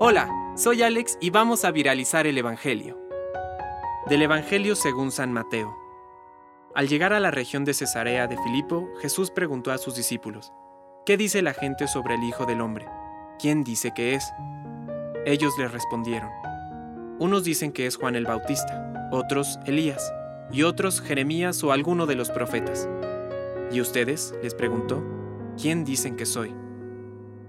Hola, soy Alex y vamos a viralizar el Evangelio. Del Evangelio según San Mateo. Al llegar a la región de Cesarea de Filipo, Jesús preguntó a sus discípulos, ¿qué dice la gente sobre el Hijo del Hombre? ¿Quién dice que es? Ellos le respondieron, unos dicen que es Juan el Bautista, otros Elías, y otros Jeremías o alguno de los profetas. ¿Y ustedes? les preguntó, ¿quién dicen que soy?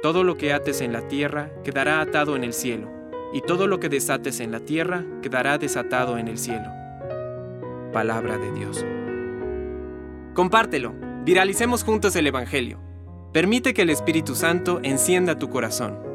Todo lo que ates en la tierra quedará atado en el cielo, y todo lo que desates en la tierra quedará desatado en el cielo. Palabra de Dios. Compártelo, viralicemos juntos el Evangelio. Permite que el Espíritu Santo encienda tu corazón.